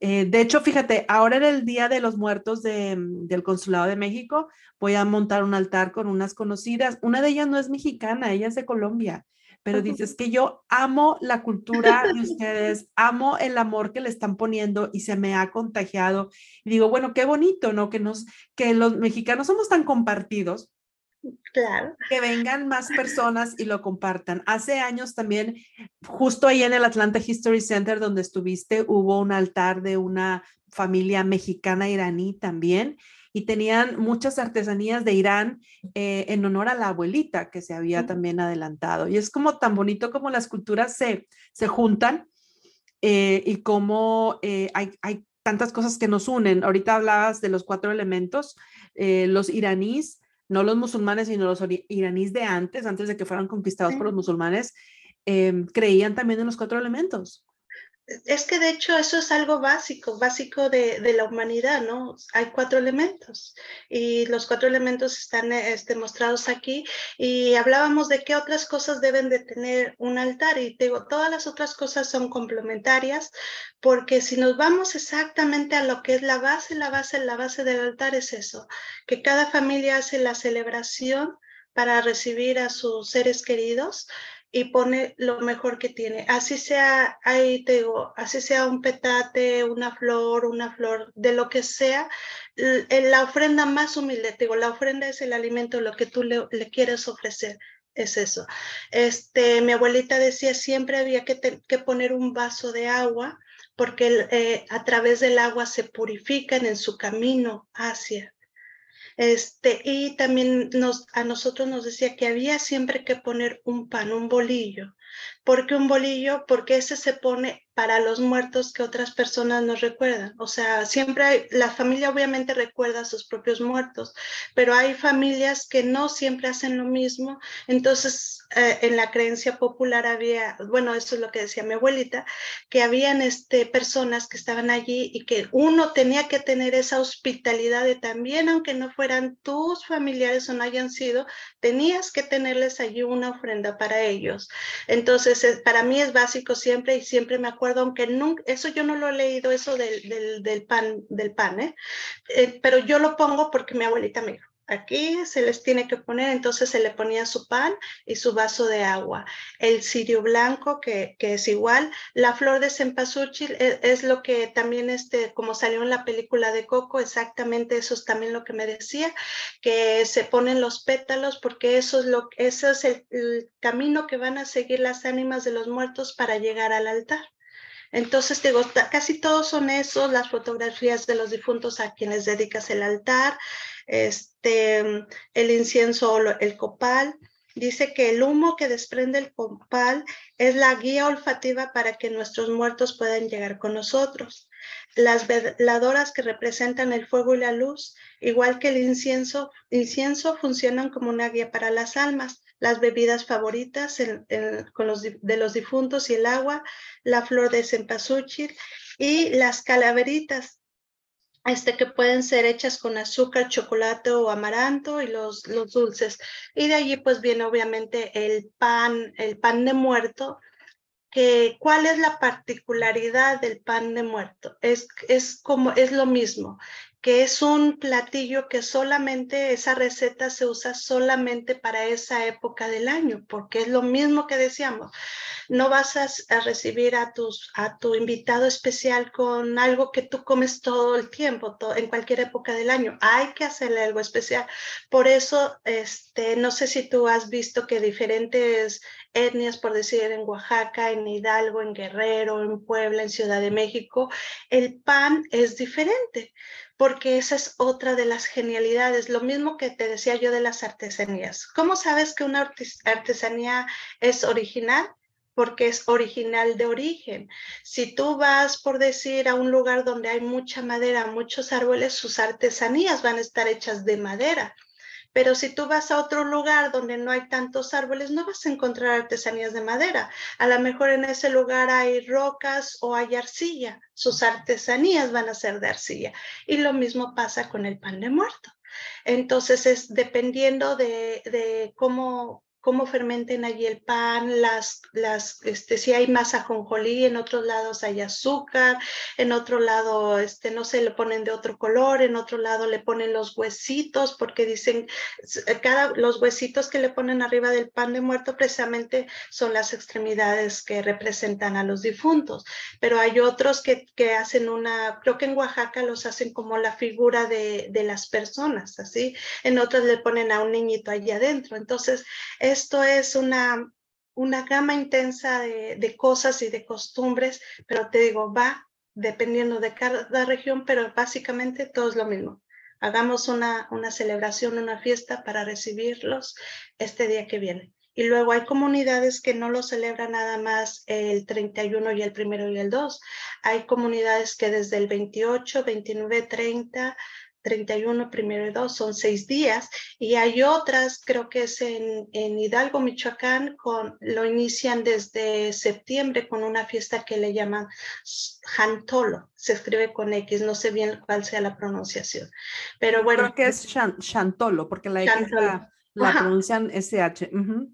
eh, de hecho, fíjate, ahora en el Día de los Muertos mm, del Consulado de México, voy a montar un altar con unas conocidas. Una de ellas no es mexicana, ella es de Colombia, pero dices que yo amo la cultura de ustedes, amo el amor que le están poniendo y se me ha contagiado. Y digo, bueno, qué bonito, ¿no? Que, nos, que los mexicanos somos tan compartidos Claro. Que vengan más personas y lo compartan. Hace años también, justo ahí en el Atlanta History Center donde estuviste, hubo un altar de una familia mexicana iraní también y tenían muchas artesanías de Irán eh, en honor a la abuelita que se había también adelantado. Y es como tan bonito como las culturas se, se juntan eh, y cómo eh, hay, hay tantas cosas que nos unen. Ahorita hablabas de los cuatro elementos, los iraníes, no los musulmanes, sino los iraníes de antes, antes de que fueran conquistados por los musulmanes, em, creían también en los cuatro elementos. Es que de hecho eso es algo básico, básico de, la humanidad, ¿no? Hay cuatro elementos y los cuatro elementos están este, mostrados aquí y hablábamos de qué otras cosas deben de tener un altar y digo, todas las otras cosas son complementarias porque si nos vamos exactamente a lo que es la base, la base, la base del altar es eso, que cada familia hace la celebración para recibir a sus seres queridos y pone lo mejor que tiene. Así sea, ahí te digo, así sea un petate, una flor, una flor, de lo que sea, la ofrenda más humilde, te digo, la ofrenda es el alimento, lo que tú le, quieres ofrecer. Es eso. Este, mi abuelita decía siempre había que, que poner un vaso de agua porque eh, a través del agua se purifican en su camino hacia este, y también nos, a nosotros nos decía que había siempre que poner un pan, un bolillo. ¿Por qué un bolillo? Porque ese se pone para los muertos que otras personas nos recuerdan. O sea, siempre hay, la familia obviamente recuerda a sus propios muertos, pero hay familias que no siempre hacen lo mismo. Entonces, eh, en la creencia popular había, bueno, eso es lo que decía mi abuelita, que habían este, personas que estaban allí y que uno tenía que tener esa hospitalidad de también, aunque no fueran tus familiares o no hayan sido, tenías que tenerles allí una ofrenda para ellos. Entonces, para mí es básico siempre y siempre me acuerdo aunque nunca, eso yo no lo he leído, eso del, del, pan, del pan ¿eh? ¿eh? pero yo lo pongo porque mi abuelita me dijo, aquí se les tiene que poner, entonces se le ponía su pan y su vaso de agua. El cirio blanco, que, que es igual, la flor de cempasúchil es, es, lo que también, este, como salió en la película de Coco, exactamente eso es también lo que me decía, que se ponen los pétalos porque eso es, lo, eso es el, el camino que van a seguir las ánimas de los muertos para llegar al altar. Entonces, digo, casi todos son esos, las fotografías de los difuntos a quienes dedicas el altar, este, el incienso o el copal. Dice que el humo que desprende el copal es la guía olfativa para que nuestros muertos puedan llegar con nosotros. Las veladoras que representan el fuego y la luz, igual que el incienso, incienso funcionan como una guía para las almas las bebidas favoritas con los, de los difuntos y el agua, la flor de cempasúchil y las calaveritas, este, que pueden ser hechas con azúcar, chocolate o amaranto y los, los dulces. Y de allí pues viene obviamente el pan, el pan de muerto, que cuál es la particularidad del pan de muerto. Es, es como, es lo mismo que es un platillo que solamente esa receta se usa solamente para esa época del año, porque es lo mismo que decíamos. No vas a, recibir a, tus, a tu invitado especial con algo que tú comes todo el tiempo, en cualquier época del año. Hay que hacerle algo especial. Por eso, este, no sé si tú has visto que diferentes etnias, por decir, en Oaxaca, en Hidalgo, en Guerrero, en Puebla, en Ciudad de México, el pan es diferente porque esa es otra de las genialidades, lo mismo que te decía yo de las artesanías. ¿Cómo sabes que una artesanía es original? Porque es original de origen. Si tú vas, por decir, a un lugar donde hay mucha madera, muchos árboles, sus artesanías van a estar hechas de madera. Pero si tú vas a otro lugar donde no hay tantos árboles, no vas a encontrar artesanías de madera. A lo mejor en ese lugar hay rocas o hay arcilla. Sus artesanías van a ser de arcilla. Y lo mismo pasa con el pan de muerto. Entonces es dependiendo de, de cómo, cómo fermenten allí el pan, las, las, este, si hay más ajonjolí, en otros lados hay azúcar, en otro lado, este, no sé, le ponen de otro color, en otro lado le ponen los huesitos, porque dicen, cada, los huesitos que le ponen arriba del pan de muerto precisamente son las extremidades que representan a los difuntos, pero hay otros que, que hacen una, creo que en Oaxaca los hacen como la figura de, de las personas, así, en otras le ponen a un niñito allí adentro, entonces, esto es una, una gama intensa de, cosas y de costumbres, pero te digo, va dependiendo de cada región, pero básicamente todo es lo mismo. Hagamos una, una celebración, una fiesta para recibirlos este día que viene. Y luego hay comunidades que no lo celebran nada más el 31 y el primero y el 2. Hay comunidades que desde el 28, 29, 30, 31, primero y 2, son seis días. Y hay otras, creo que es en, en, Hidalgo, Michoacán, con, lo inician desde septiembre con una fiesta que le llaman Jantolo. Se escribe con X, no sé bien cuál sea la pronunciación. Pero bueno. Creo que es Chantolo, porque la X la, la pronuncian SH.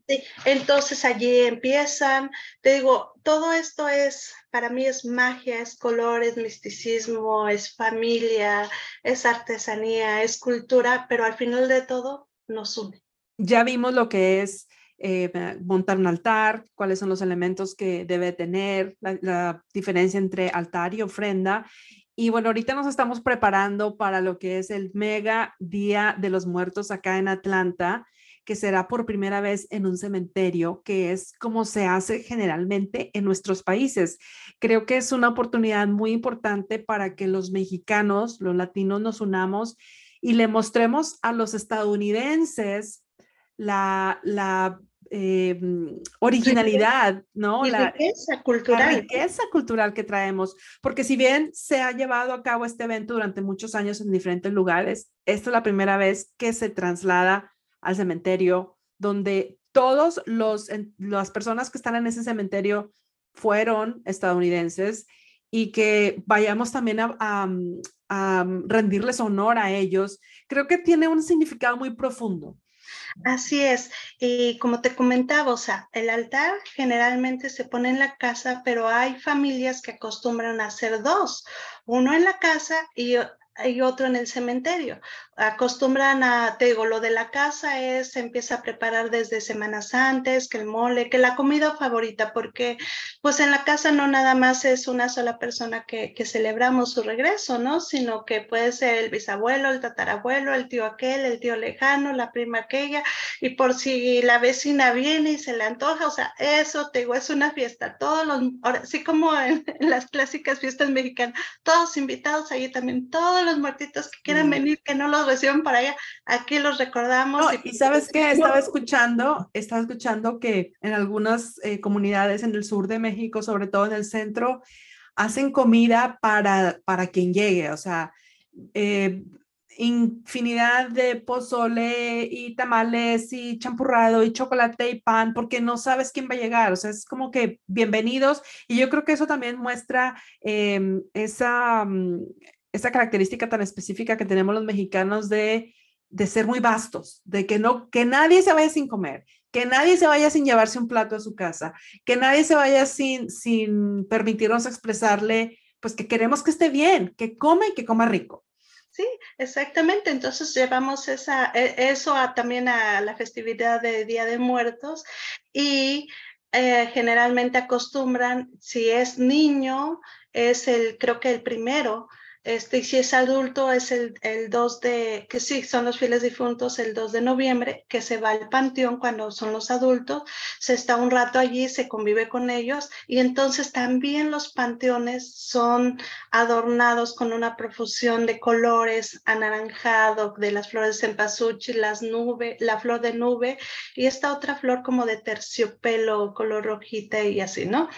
Sí, entonces allí empiezan, te digo, todo esto es, para mí es magia, es color, es misticismo, es familia, es artesanía, es cultura, pero al final de todo nos une. Ya vimos lo que es eh, montar un altar, cuáles son los elementos que debe tener, la, la diferencia entre altar y ofrenda. Y bueno, ahorita nos estamos preparando para lo que es el mega Día de los Muertos acá en Atlanta, que será por primera vez en un cementerio, que es como se hace generalmente en nuestros países. Creo que es una oportunidad muy importante para que los mexicanos, los latinos nos unamos y le mostremos a los estadounidenses la, la eh, originalidad, ¿no? la riqueza cultural. La riqueza cultural que traemos, porque si bien se ha llevado a cabo este evento durante muchos años en diferentes lugares, esta es la primera vez que se traslada al cementerio, donde todos los las personas que están en ese cementerio fueron estadounidenses y que vayamos también a, a rendirles honor a ellos, creo que tiene un significado muy profundo. Así es, y como te comentaba, o sea, el altar generalmente se pone en la casa, pero hay familias que acostumbran a hacer dos, uno en la casa y hay otro en el cementerio. Acostumbran a, te digo, lo de la casa es, se empieza a preparar desde semanas antes, que el mole, que la comida favorita, porque pues en la casa no nada más es una sola persona que, que celebramos su regreso, ¿no? Sino que puede ser el bisabuelo, el tatarabuelo, el tío aquel, el tío lejano, la prima aquella, y por si la vecina viene y se le antoja, o sea, eso, te digo, es una fiesta. Todos los, ahora, así como en, en las clásicas fiestas mexicanas, todos invitados allí también, todos los muertitos que quieran venir, que no los reciban para allá, aquí los recordamos. y, sabes que estaba escuchando, estaba escuchando que en algunas eh, comunidades en el sur de México, sobre todo en el centro, hacen comida para, para quien llegue, o sea, eh, infinidad de pozole y tamales y champurrado y chocolate y pan porque no sabes quién va a llegar. O sea, es como que bienvenidos y yo creo que eso también muestra em, esa, esa característica tan específica que tenemos los mexicanos de, de ser muy vastos, de que no, que nadie se vaya sin comer, que nadie se vaya sin llevarse un plato a su casa, que nadie se vaya sin, sin permitirnos expresarle, pues que queremos que esté bien, que come y que coma rico. Sí, exactamente. Entonces llevamos esa, e, eso a, también a la festividad de Día de Muertos y eh, generalmente acostumbran, si es niño, es el, creo que el primero, este, si es adulto, es el, el 2 de, que sí, son los fieles difuntos, el 2 de noviembre, que se va al panteón cuando son los adultos, se está un rato allí, se convive con ellos, y entonces también los panteones son adornados con una profusión de colores, anaranjado, de las flores de cempasúchil, las nubes, la flor de nube, y esta otra flor como de terciopelo, color rojita y así, ¿no?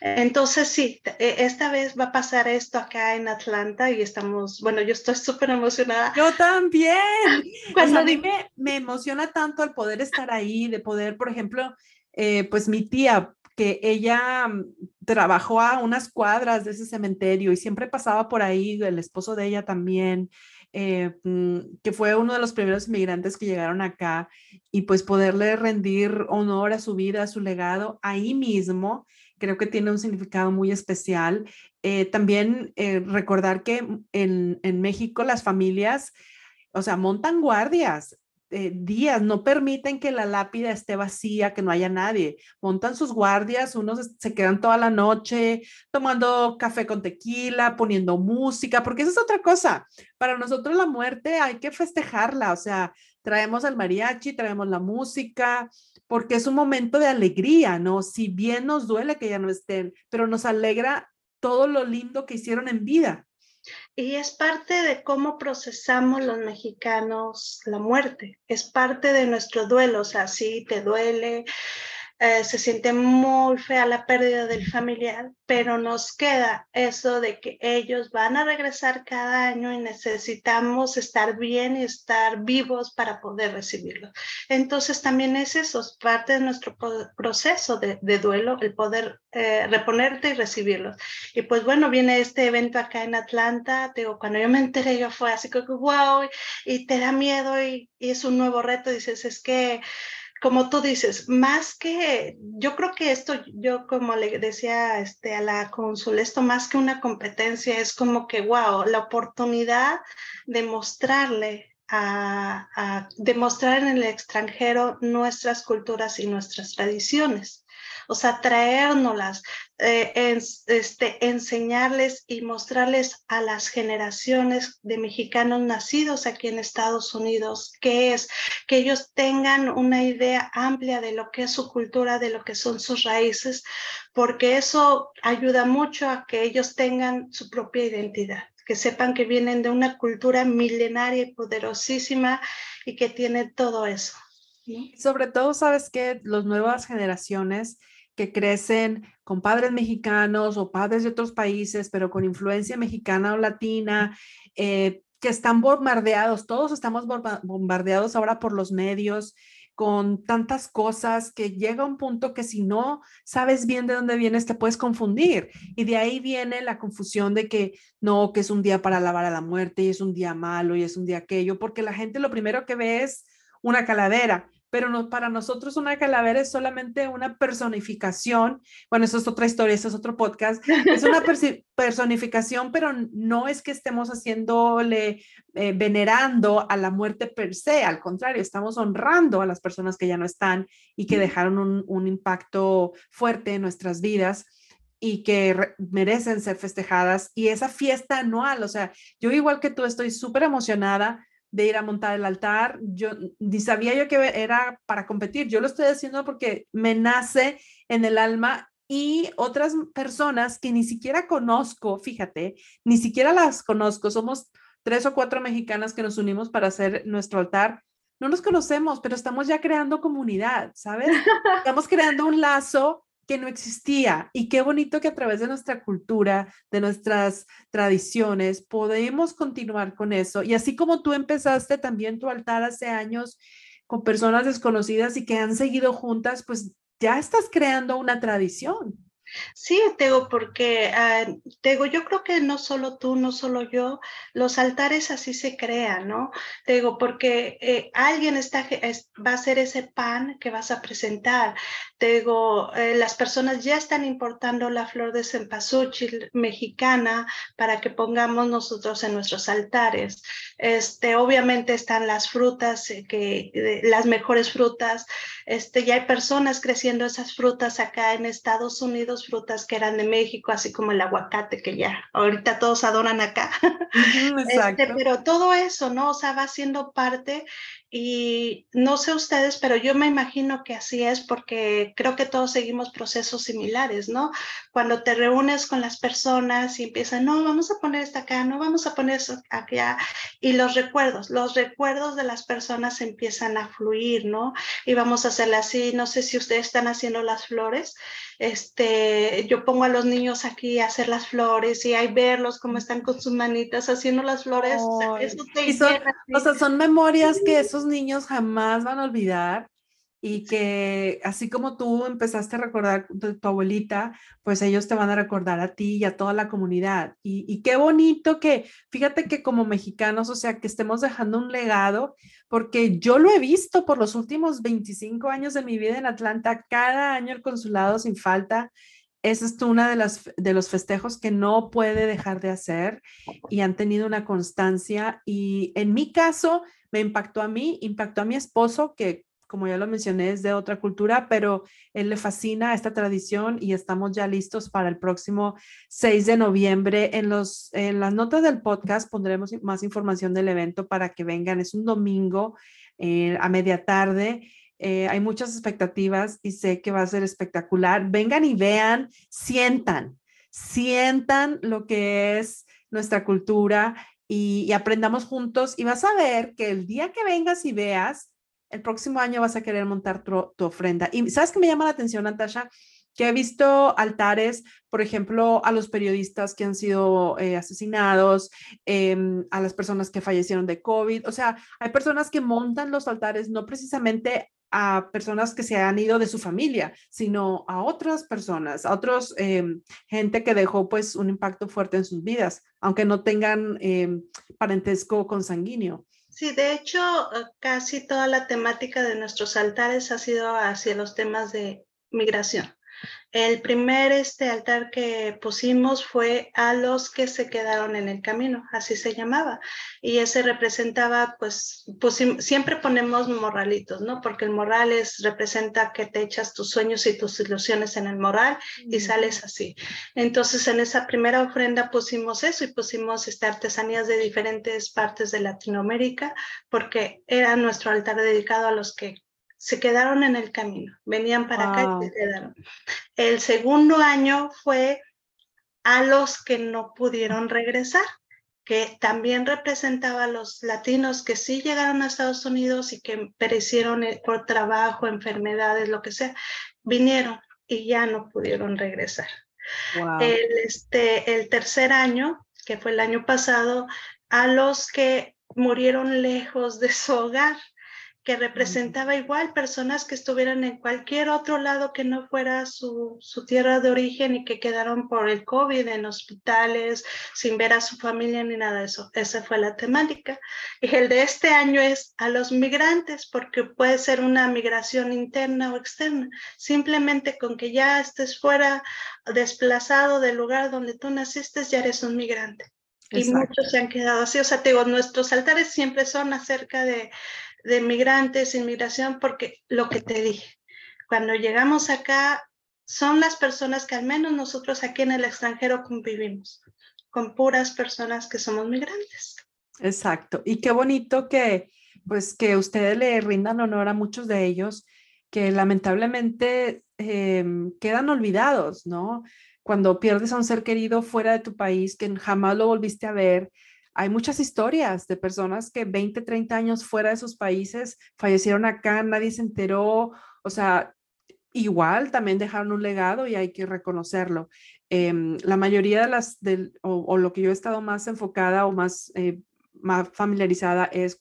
Entonces sí, e, esta vez va a pasar esto acá en Atlanta y estamos, bueno, yo estoy [laughs] súper emocionada. Yo también. [laughs] Cuando dime, me, emociona tanto el poder estar ahí, de poder, por ejemplo, eh, pues mi tía, que ella mm, trabajó a unas cuadras de ese cementerio y siempre pasaba por ahí, el esposo de ella también, eh, mm, que fue uno de los primeros inmigrantes que llegaron acá y pues poderle rendir honor a su vida, a su legado ahí mismo creo que tiene un significado muy especial. Eh, también eh, recordar que en, en, México las familias, o sea, montan guardias. Eh, días, no permiten que la lápida esté vacía, que no haya nadie. Montan sus guardias, unos se quedan toda la noche tomando café con tequila, poniendo música, porque eso es otra cosa. Para nosotros la muerte hay que festejarla, o sea, traemos el mariachi, traemos la música, porque es un momento de alegría, ¿no? Si bien nos duele que ya no estén, pero nos alegra todo lo lindo que hicieron en vida. Y es parte de cómo procesamos los mexicanos la muerte, es parte de nuestro duelo, o sea, sí te duele, eh, se siente muy fea la pérdida del familiar, pero nos queda eso de que ellos van a regresar cada año y necesitamos estar bien y estar vivos para poder recibirlo. Entonces también es eso, es parte de nuestro proceso de, duelo, el poder eh, reponerte y recibirlos. Y pues bueno, viene este evento acá en Atlanta, digo, cuando yo me enteré yo fue así como, wow, y te da miedo y, y es un nuevo reto, dices, es que como tú dices, más que, yo creo que esto, yo como le decía este, a la cónsul, esto más que una competencia es como que, wow, la oportunidad de mostrarle a, a demostrar en el extranjero nuestras culturas y nuestras tradiciones o sea, traérnoslas, eh, este, enseñarles y mostrarles a las generaciones de mexicanos nacidos aquí en Estados Unidos qué es, que ellos tengan una idea amplia de lo que es su cultura, de lo que son sus raíces, porque eso ayuda mucho a que ellos tengan su propia identidad que sepan que vienen de una cultura milenaria y poderosísima y que tiene todo eso. Sobre todo, sabes que las nuevas generaciones que crecen con padres mexicanos o padres de otros países, pero con influencia mexicana o latina, eh, que están bombardeados, todos estamos bombardeados ahora por los medios con tantas cosas que llega un punto que si no sabes bien de dónde vienes te puedes confundir. Y de ahí viene la confusión de que no, que es un día para alabar a la muerte y es un día malo y es un día aquello, porque la gente lo primero que ve es una calavera pero no, para nosotros una calavera es solamente una personificación. Bueno, eso es otra historia, eso es otro podcast. Es una [laughs] personificación, pero no es que estemos haciéndole, eh, venerando a la muerte per se, al contrario, estamos honrando a las personas que ya no están y que dejaron un, un impacto fuerte en nuestras vidas y que merecen ser festejadas. Y esa fiesta anual, o sea, yo igual que tú estoy súper emocionada de ir a montar el altar. Yo ni sabía yo que era para competir. Yo lo estoy haciendo porque me nace en el alma y otras personas que ni siquiera conozco, fíjate, ni siquiera las conozco. Somos tres o cuatro mexicanas que nos unimos para hacer nuestro altar. No nos conocemos, pero estamos ya creando comunidad, ¿sabes? [laughs] Estamos creando un lazo que no existía. Y qué bonito que a través de nuestra cultura, de nuestras tradiciones, podemos continuar con eso. Y así como tú empezaste también tu altar hace años con personas desconocidas y que han seguido juntas, pues ya estás creando una tradición. Sí, Tego, porque uh, Tego, yo creo que no solo tú, no solo yo, los altares así se crean, ¿no? Tego, porque eh, alguien está, va a hacer ese pan que vas a presentar. Tego, eh, las personas ya están importando la flor de cempasúchil mexicana para que pongamos nosotros en nuestros altares. Este, obviamente están las frutas, eh, que, las mejores frutas. Este, ya hay personas creciendo esas frutas acá en Estados Unidos frutas que eran de México, así como el aguacate que ya ahorita todos adoran acá. [laughs] Este, pero todo eso, ¿no? O sea, va siendo parte y no sé ustedes, pero yo me imagino que así es porque creo que todos seguimos procesos similares, ¿no? Cuando te reúnes con las personas y empiezan, no, vamos a poner esta acá, no, vamos a poner eso acá, y los recuerdos, los recuerdos de las personas empiezan a fluir, ¿no? Y vamos a hacerla así, no sé si ustedes están haciendo las flores, este, yo pongo a los niños aquí a hacer las flores y hay verlos cómo están con sus manitas haciendo las flores, eso te son, o sea, son memorias que esos niños jamás van a olvidar y que así como tú empezaste a recordar de tu abuelita, pues ellos te van a recordar a ti y a toda la comunidad. Y, y, qué bonito que, fíjate que como mexicanos, o sea, que estemos dejando un legado, porque yo lo he visto por los últimos 25 años de mi vida en Atlanta, cada año el consulado sin falta. Ese es uno de, las, de los festejos que no puede dejar de hacer y han tenido una constancia. Y en mi caso, me impactó a mí, impactó a mi esposo, que como ya lo mencioné, es de otra cultura, pero él le fascina esta tradición y estamos ya listos para el próximo 6 de noviembre. En, los, en las notas del podcast pondremos más información del evento para que vengan. Es un domingo eh, a media tarde. Eh, hay muchas expectativas y sé que va a ser espectacular. Vengan y vean, sientan, sientan lo que es nuestra cultura y, aprendamos juntos y vas a ver que el día que vengas y veas, el próximo año vas a querer montar tu, tu ofrenda. Y sabes que me llama la atención, Natasha, que he visto altares, por ejemplo, a los periodistas que han sido eh, asesinados, em, a las personas que fallecieron de COVID. O sea, hay personas que montan los altares no precisamente a personas que se han ido de su familia, sino a otras personas, a otros em, gente que dejó pues un impacto fuerte en sus vidas, aunque no tengan em, parentesco consanguíneo. Sí, de hecho, eh, casi toda la temática de nuestros altares ha sido hacia los temas de migración. El primer este altar que pusimos fue a los que se quedaron en el camino, así se llamaba. Y ese representaba, pues, siempre ponemos morralitos, ¿no? Porque el morral es, representa que te echas tus sueños y tus ilusiones en el moral y sales así. Entonces, en esa primera ofrenda pusimos eso y pusimos este, artesanías de diferentes partes de Latinoamérica, porque era nuestro altar dedicado a los que se quedaron en el camino, venían para acá y se quedaron. El segundo año fue a los que no pudieron regresar, que también representaba a los latinos que sí llegaron a Estados Unidos y que perecieron eh, por trabajo, enfermedades, lo que sea, vinieron y ya no pudieron regresar. El, este, el tercer año, que fue el año pasado, a los que murieron lejos de su hogar, que representaba igual personas que estuvieran en cualquier otro lado que no fuera su, su, tierra de origen y que quedaron por el COVID en hospitales, sin ver a su familia ni nada de eso. Esa fue la temática. Y el de este año es a los migrantes, porque puede ser una migración interna o externa. Simplemente con que ya estés fuera, desplazado del lugar donde tú naciste, ya eres un migrante. Y muchos se han quedado así. O sea, te digo, nuestros altares siempre son acerca de de migrantes, inmigración, porque lo que te dije, cuando llegamos acá, son las personas que al menos nosotros aquí en el extranjero convivimos, con puras personas que somos migrantes. Exacto. Y qué bonito que, pues, que ustedes le rindan honor a muchos de ellos que lamentablemente em, quedan olvidados, ¿no? Cuando pierdes a un ser querido fuera de tu país, que jamás lo volviste a ver, hay muchas historias de personas que 20, 30 años fuera de sus países fallecieron acá, nadie se enteró, o sea, igual también dejaron un legado y hay que reconocerlo. Em, la mayoría de las, o, lo que yo he estado más enfocada o más, eh, más familiarizada es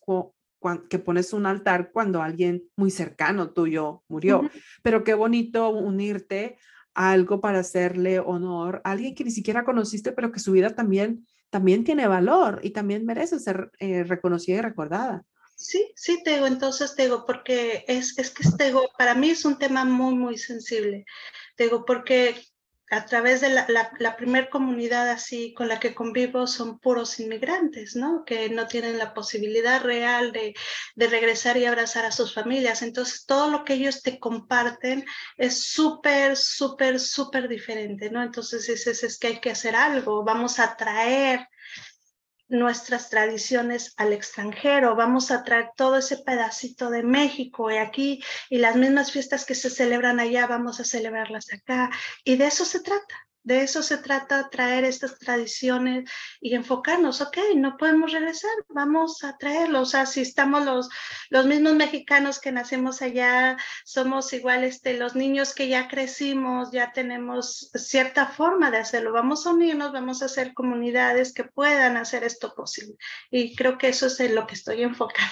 que pones un altar cuando alguien muy cercano tuyo murió. Pero qué bonito unirte a algo para hacerle honor a alguien que ni siquiera conociste, pero que su vida también también tiene valor y también merece ser eh, reconocida y recordada. Sí, sí, Tego, entonces Tego, porque es, es que Tego, para mí es un tema muy, muy sensible, Tego, porque a través de la, la, primer comunidad así con la que convivo son puros inmigrantes, ¿no? Que no tienen la posibilidad real de, de regresar y abrazar a sus familias. Entonces, todo lo que ellos te comparten es súper, súper, súper diferente, ¿no? Entonces, es, es que hay que hacer algo, vamos a traer nuestras tradiciones al extranjero, vamos a traer todo ese pedacito de México y aquí y las mismas fiestas que se celebran allá, vamos a celebrarlas acá. Y de eso se trata. De eso se trata, traer estas tradiciones y enfocarnos, ok, no podemos regresar, vamos a traerlo. O sea, si estamos los, los mismos mexicanos que nacemos allá, somos igual este, los niños que ya crecimos, ya tenemos cierta forma de hacerlo. Vamos a unirnos, vamos a hacer comunidades que puedan hacer esto posible. Y creo que eso es en lo que estoy enfocada.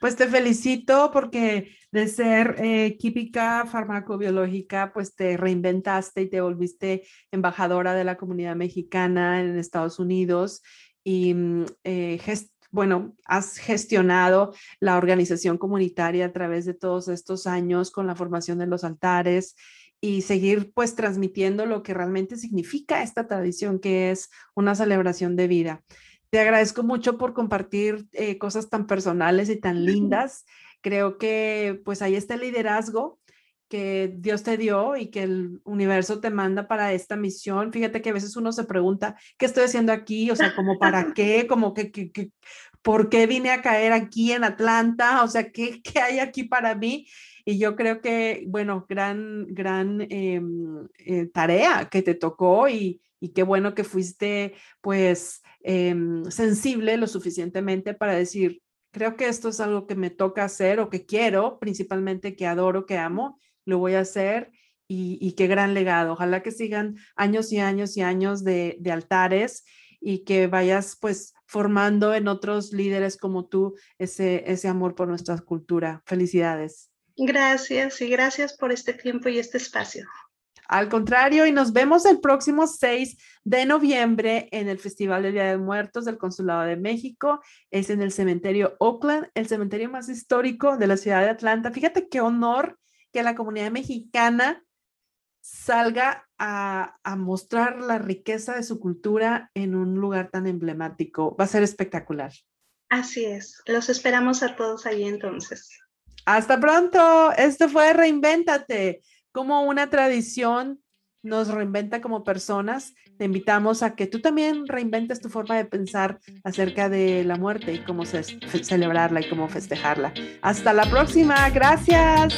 Pues te felicito porque de ser eh, química farmacobiológica, pues te reinventaste y te volviste embajadora de la comunidad mexicana en Estados Unidos y mm, eh, bueno, has gestionado la organización comunitaria a través de todos estos años con la formación de los altares y seguir pues transmitiendo lo que realmente significa esta tradición que es una celebración de vida. Te agradezco mucho por compartir eh, cosas tan personales y tan lindas. Creo que pues ahí está el liderazgo que Dios te dio y que el universo te manda para esta misión. Fíjate que a veces uno se pregunta, ¿qué estoy haciendo aquí? O sea, como para [laughs] qué, como que, que, que ¿por qué vine a caer aquí en Atlanta? O sea, ¿qué, qué hay aquí para mí? Y yo creo que, bueno, gran, gran em, eh, tarea que te tocó y, y qué bueno que fuiste pues em, sensible lo suficientemente para decir, creo que esto es algo que me toca hacer o que quiero, principalmente que adoro, que amo, lo voy a hacer y, qué gran legado. Ojalá que sigan años y años y años de, de altares y que vayas pues formando en otros líderes como tú ese, ese amor por nuestra cultura. Felicidades. Gracias y gracias por este tiempo y este espacio. Al contrario, y nos vemos el próximo 6 de noviembre en el Festival del Día de Muertos del Consulado de México. Es en el cementerio Oakland, el cementerio más histórico de la ciudad de Atlanta. Fíjate qué honor que la comunidad mexicana salga a, a, mostrar la riqueza de su cultura en un lugar tan emblemático. Va a ser espectacular. Así es. Los esperamos a todos allí entonces. Hasta pronto. Esto fue Reinvéntate como una tradición nos reinventa como personas, te invitamos a que tú también reinventes tu forma de pensar acerca de la muerte y cómo celebrarla y cómo festejarla. Hasta la próxima, gracias.